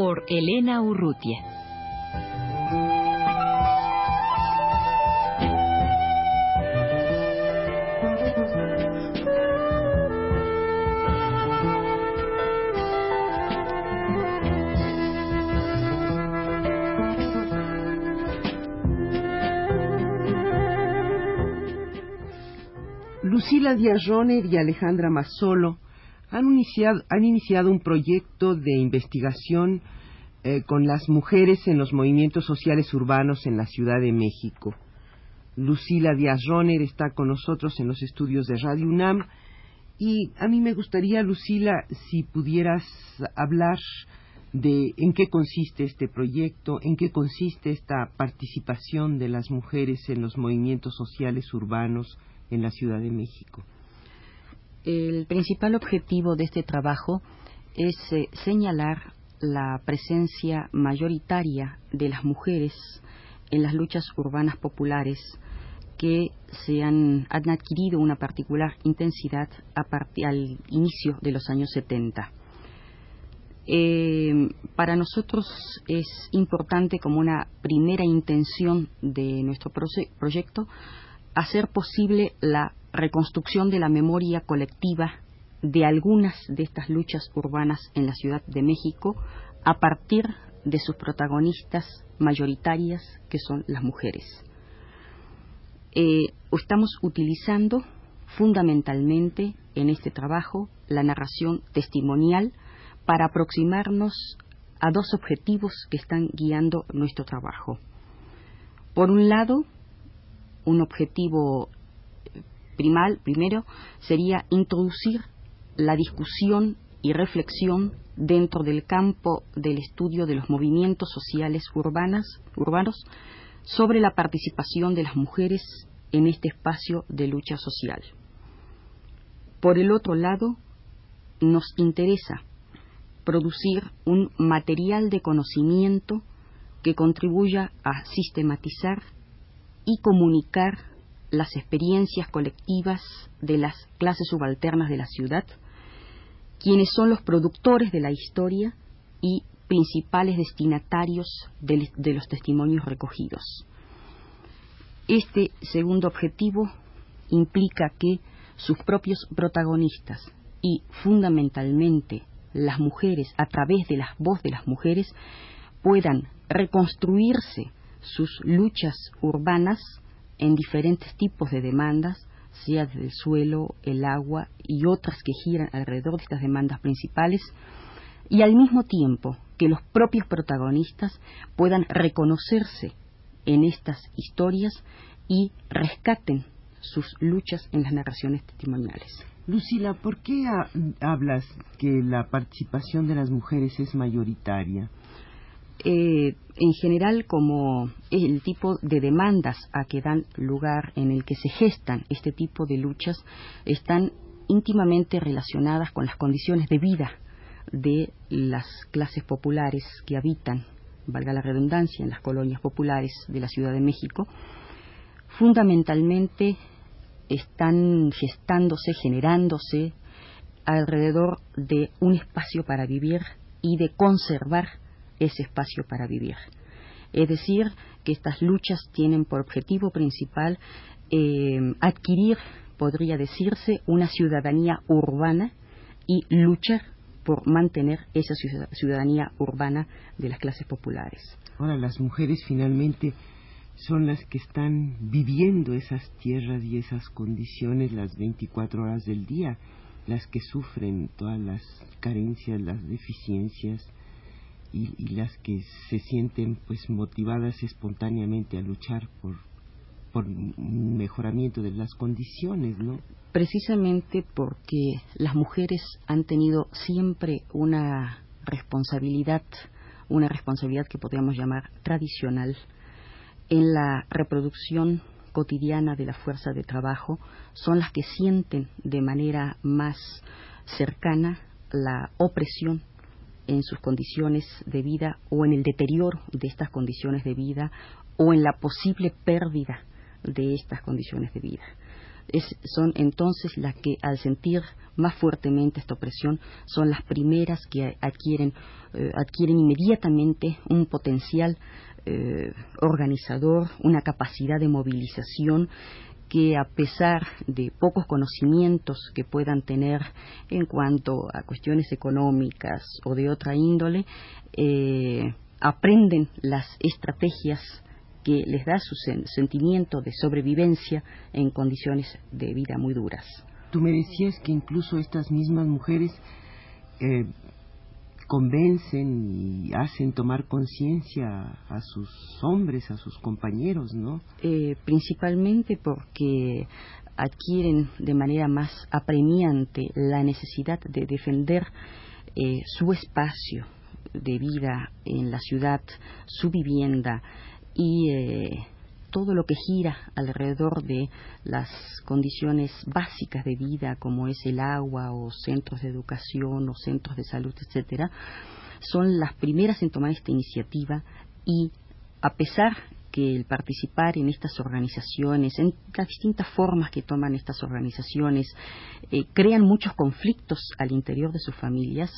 Por Elena Urrutia. Lucila Díaz-Roner y Alejandra Mazzolo han iniciado, han iniciado un proyecto de investigación eh, con las mujeres en los movimientos sociales urbanos en la Ciudad de México. Lucila Díaz-Roner está con nosotros en los estudios de Radio UNAM y a mí me gustaría, Lucila, si pudieras hablar de en qué consiste este proyecto, en qué consiste esta participación de las mujeres en los movimientos sociales urbanos en la Ciudad de México. El principal objetivo de este trabajo es eh, señalar la presencia mayoritaria de las mujeres en las luchas urbanas populares que se han, adquirido una particular intensidad al inicio de los años 70. Eh, para nosotros es importante como una primera intención de nuestro proyecto hacer posible la reconstrucción de la memoria colectiva de algunas de estas luchas urbanas en la Ciudad de México a partir de sus protagonistas mayoritarias, que son las mujeres. Eh, estamos utilizando fundamentalmente en este trabajo la narración testimonial para aproximarnos a dos objetivos que están guiando nuestro trabajo. Por un lado, un objetivo primal, primero, sería introducir la discusión y reflexión dentro del campo del estudio de los movimientos sociales urbanas, urbanos sobre la participación de las mujeres en este espacio de lucha social. Por el otro lado, nos interesa producir un material de conocimiento que contribuya a sistematizar y comunicar las experiencias colectivas de las clases subalternas de la ciudad, quienes son los productores de la historia y principales destinatarios de, los testimonios recogidos. Este segundo objetivo implica que sus propios protagonistas y fundamentalmente las mujeres, a través de la voz de las mujeres, puedan reconstruirse sus luchas urbanas en diferentes tipos de demandas, sea del suelo, el agua y otras que giran alrededor de estas demandas principales, y al mismo tiempo que los propios protagonistas puedan reconocerse en estas historias y rescaten sus luchas en las narraciones testimoniales. Lucila, ¿por qué hablas que la participación de las mujeres es mayoritaria? Eh, en general como el tipo de demandas a que dan lugar en el que se gestan este tipo de luchas están íntimamente relacionadas con las condiciones de vida de las clases populares que habitan, valga la redundancia, en las colonias populares de la Ciudad de México, fundamentalmente están gestándose, generándose alrededor de un espacio para vivir y de conservar ese espacio para vivir. Es decir, que estas luchas tienen por objetivo principal eh, adquirir, podría decirse, una ciudadanía urbana y luchar por mantener esa ciudadanía urbana de las clases populares. Ahora, las mujeres finalmente son las que están viviendo esas tierras y esas condiciones las 24 horas del día, las que sufren todas las carencias, las deficiencias, y, las que se sienten pues motivadas espontáneamente a luchar por por un mejoramiento de las condiciones, ¿no? Precisamente porque las mujeres han tenido siempre una responsabilidad, una responsabilidad que podríamos llamar tradicional, en la reproducción cotidiana de la fuerza de trabajo, son las que sienten de manera más cercana la opresión en sus condiciones de vida o en el deterioro de estas condiciones de vida o en la posible pérdida de estas condiciones de vida. son entonces las que al sentir más fuertemente esta opresión son las primeras que adquieren, eh, adquieren inmediatamente un potencial eh, organizador, una capacidad de movilización que a pesar de pocos conocimientos que puedan tener en cuanto a cuestiones económicas o de otra índole, eh, aprenden las estrategias que les da su sentimiento de sobrevivencia en condiciones de vida muy duras. Tú me decías que incluso estas mismas mujeres eh, convencen y hacen tomar conciencia a sus hombres, a sus compañeros, ¿no? Eh, principalmente porque adquieren de manera más apremiante la necesidad de defender eh, su espacio de vida en la ciudad, su vivienda y eh, todo lo que gira alrededor de las condiciones básicas de vida, como es el agua o centros de educación o centros de salud, etcétera, son las primeras en tomar esta iniciativa y a pesar que el participar en estas organizaciones, en las distintas formas que toman estas organizaciones, eh, crean muchos conflictos al interior de sus familias,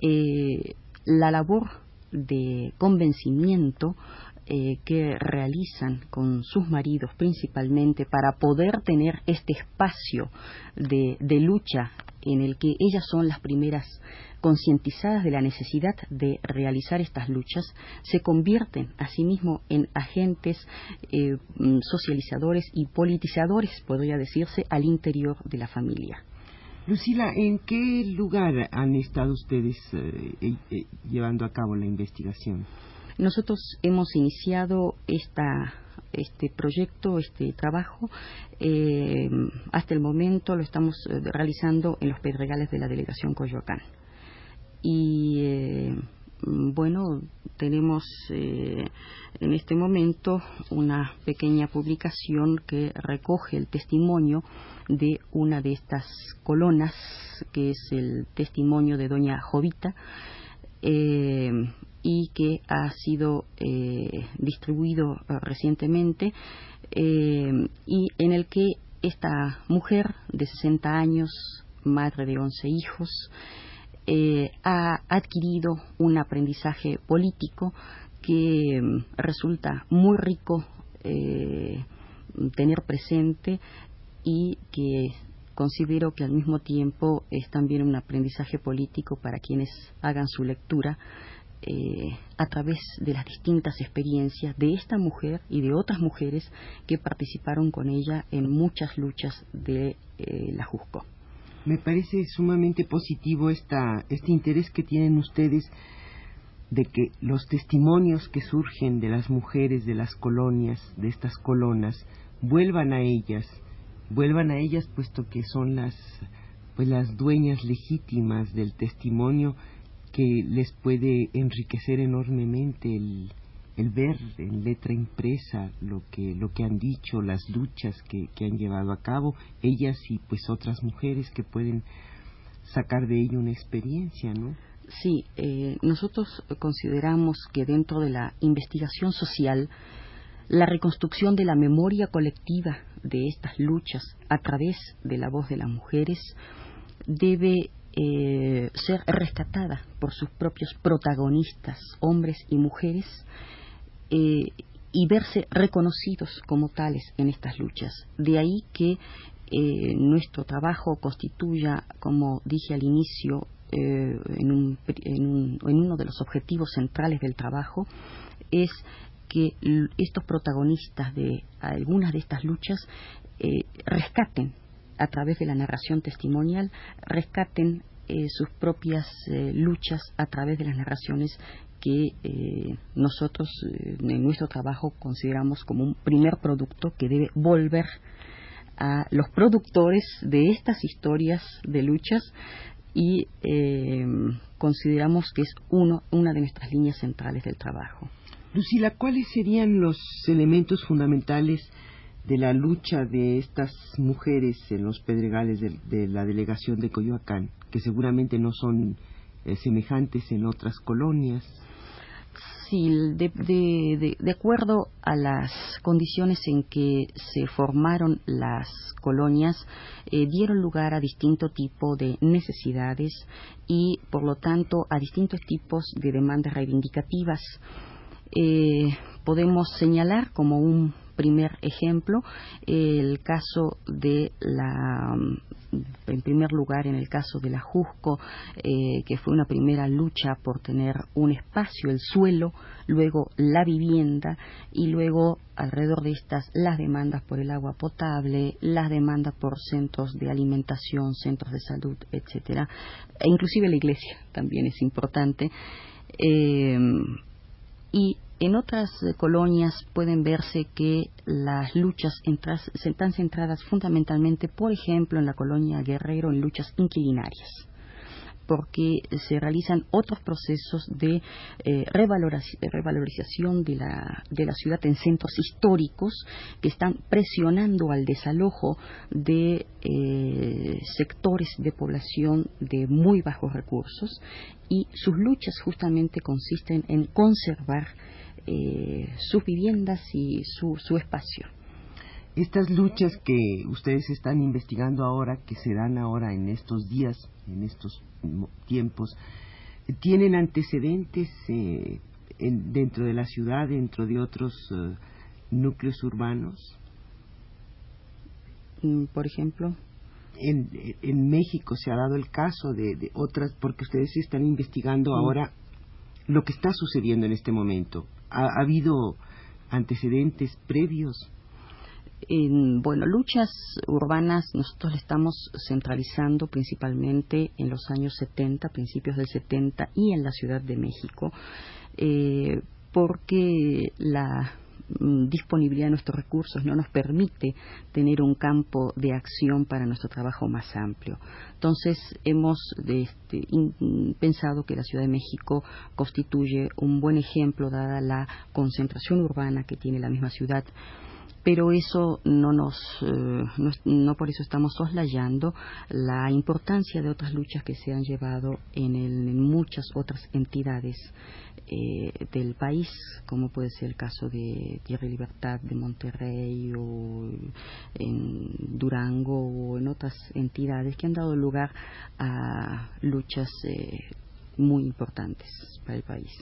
eh, la labor de convencimiento eh, que realizan con sus maridos principalmente para poder tener este espacio de, lucha en el que ellas son las primeras concientizadas de la necesidad de realizar estas luchas, se convierten asimismo en agentes eh, mm, socializadores y politizadores, podría decirse, al interior de la familia. Lucila, ¿en qué lugar han estado ustedes eh, llevando a cabo la investigación? Nosotros hemos iniciado este proyecto, este trabajo, eh, hasta el momento lo estamos eh, realizando en los pedregales de la delegación Coyoacán. Y eh, bueno, tenemos en este momento una pequeña publicación que recoge el testimonio de una de estas colonas, que es el testimonio de doña Jovita, y que ha sido eh, distribuido eh, recientemente eh, y en el que esta mujer de 60 años, madre de 11 hijos, ha adquirido un aprendizaje político que mm, resulta muy rico tener presente y que considero que al mismo tiempo es también un aprendizaje político para quienes hagan su lectura eh, a través de las distintas experiencias de esta mujer y de otras mujeres que participaron con ella en muchas luchas de eh, la Jusco. Me parece sumamente positivo esta, este interés que tienen ustedes de que los testimonios que surgen de las mujeres de las colonias, de estas colonas, vuelvan a ellas, vuelvan a ellas puesto que son las pues las dueñas legítimas del testimonio que les puede enriquecer enormemente el, el ver en letra impresa lo que lo que han dicho las luchas que, que han llevado a cabo ellas y pues otras mujeres que pueden sacar de ello una experiencia no sí eh, nosotros consideramos que dentro de la investigación social la reconstrucción de la memoria colectiva de estas luchas a través de la voz de las mujeres debe eh, ser rescatada por sus propios protagonistas, hombres y mujeres, eh, y verse reconocidos como tales en estas luchas. De ahí que eh, nuestro trabajo constituya, como dije al inicio, en, en, uno de los objetivos centrales del trabajo, es que estos protagonistas de algunas de estas luchas rescaten a través de la narración testimonial, rescaten eh, sus propias eh, luchas a través de las narraciones que eh, nosotros en nuestro trabajo consideramos como un primer producto que debe volver a los productores de estas historias de luchas y consideramos que es uno, una de nuestras líneas centrales del trabajo. Lucila, ¿cuáles serían los elementos fundamentales de la lucha de estas mujeres en los pedregales de, la delegación de Coyoacán, que seguramente no son eh, semejantes en otras colonias? Sí, de, acuerdo a las condiciones en que se formaron las colonias, eh, dieron lugar a distinto tipo de necesidades y, por lo tanto, a distintos tipos de demandas reivindicativas. Eh, podemos señalar como un primer ejemplo el caso de la en primer lugar en el caso de la Jusco, eh, que fue una primera lucha por tener un espacio, el suelo, luego la vivienda y luego alrededor de estas las demandas por el agua potable, las demandas por centros de alimentación, centros de salud, etcétera, e inclusive la iglesia también es importante. Eh, y en otras eh, colonias pueden verse que las luchas están centradas fundamentalmente, por ejemplo, en la colonia Guerrero, en luchas inquilinarias porque se realizan otros procesos de eh, revalorización de la, de la, ciudad en centros históricos que están presionando al desalojo de eh, sectores de población de muy bajos recursos y sus luchas justamente consisten en conservar eh, sus viviendas y su, su espacio. Estas luchas que ustedes están investigando ahora, que se dan ahora en estos días, en estos tiempos, ¿tienen antecedentes eh, dentro de la ciudad, dentro de otros eh, núcleos urbanos? Mm, por ejemplo. En, en, México se ha dado el caso de, otras, porque ustedes están investigando mm. ahora lo que está sucediendo en este momento. ¿Ha, habido antecedentes previos? En, bueno, luchas urbanas nosotros estamos centralizando principalmente en los años 70, principios del 70 y en la Ciudad de México, eh, porque la disponibilidad de nuestros recursos no nos permite tener un campo de acción para nuestro trabajo más amplio. Entonces, hemos este, pensado que la Ciudad de México constituye un buen ejemplo, dada la concentración urbana que tiene la misma ciudad pero eso no nos eh, no, por eso estamos soslayando la importancia de otras luchas que se han llevado en muchas otras entidades eh, del país, como puede ser el caso de Tierra y Libertad de Monterrey o en Durango o en otras entidades que han dado lugar a luchas eh, muy importantes para el país.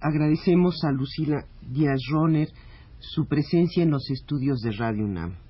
Agradecemos a Lucila Díaz Roner su presencia en los estudios de Radio UNAM.